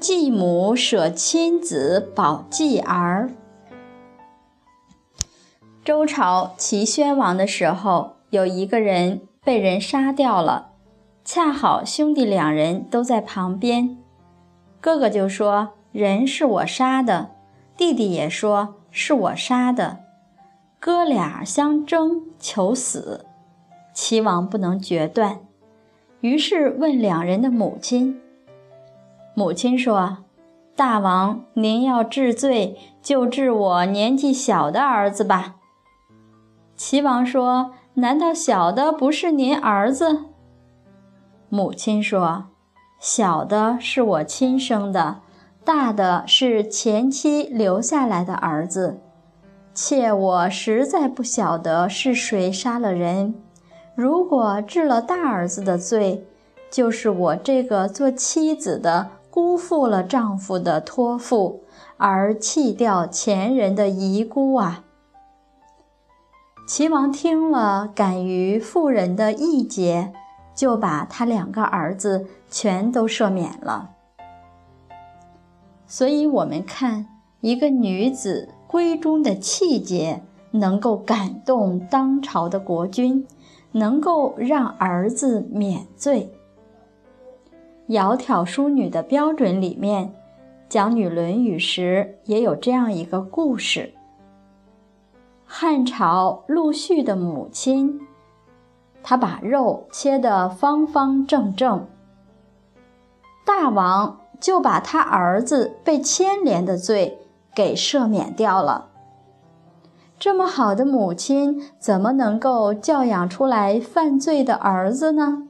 继母舍亲子保继儿。周朝齐宣王的时候，有一个人被人杀掉了，恰好兄弟两人都在旁边，哥哥就说：“人是我杀的。”弟弟也说：“是我杀的。”哥俩相争求死，齐王不能决断，于是问两人的母亲。母亲说：“大王，您要治罪，就治我年纪小的儿子吧。”齐王说：“难道小的不是您儿子？”母亲说：“小的是我亲生的，大的是前妻留下来的儿子。妾我实在不晓得是谁杀了人。如果治了大儿子的罪，就是我这个做妻子的。”辜负了丈夫的托付，而弃掉前人的遗孤啊！齐王听了，感于妇人的义节，就把他两个儿子全都赦免了。所以，我们看一个女子闺中的气节，能够感动当朝的国君，能够让儿子免罪。窈窕淑女的标准里面，讲《女论语》时也有这样一个故事：汉朝陆续的母亲，她把肉切得方方正正，大王就把他儿子被牵连的罪给赦免掉了。这么好的母亲，怎么能够教养出来犯罪的儿子呢？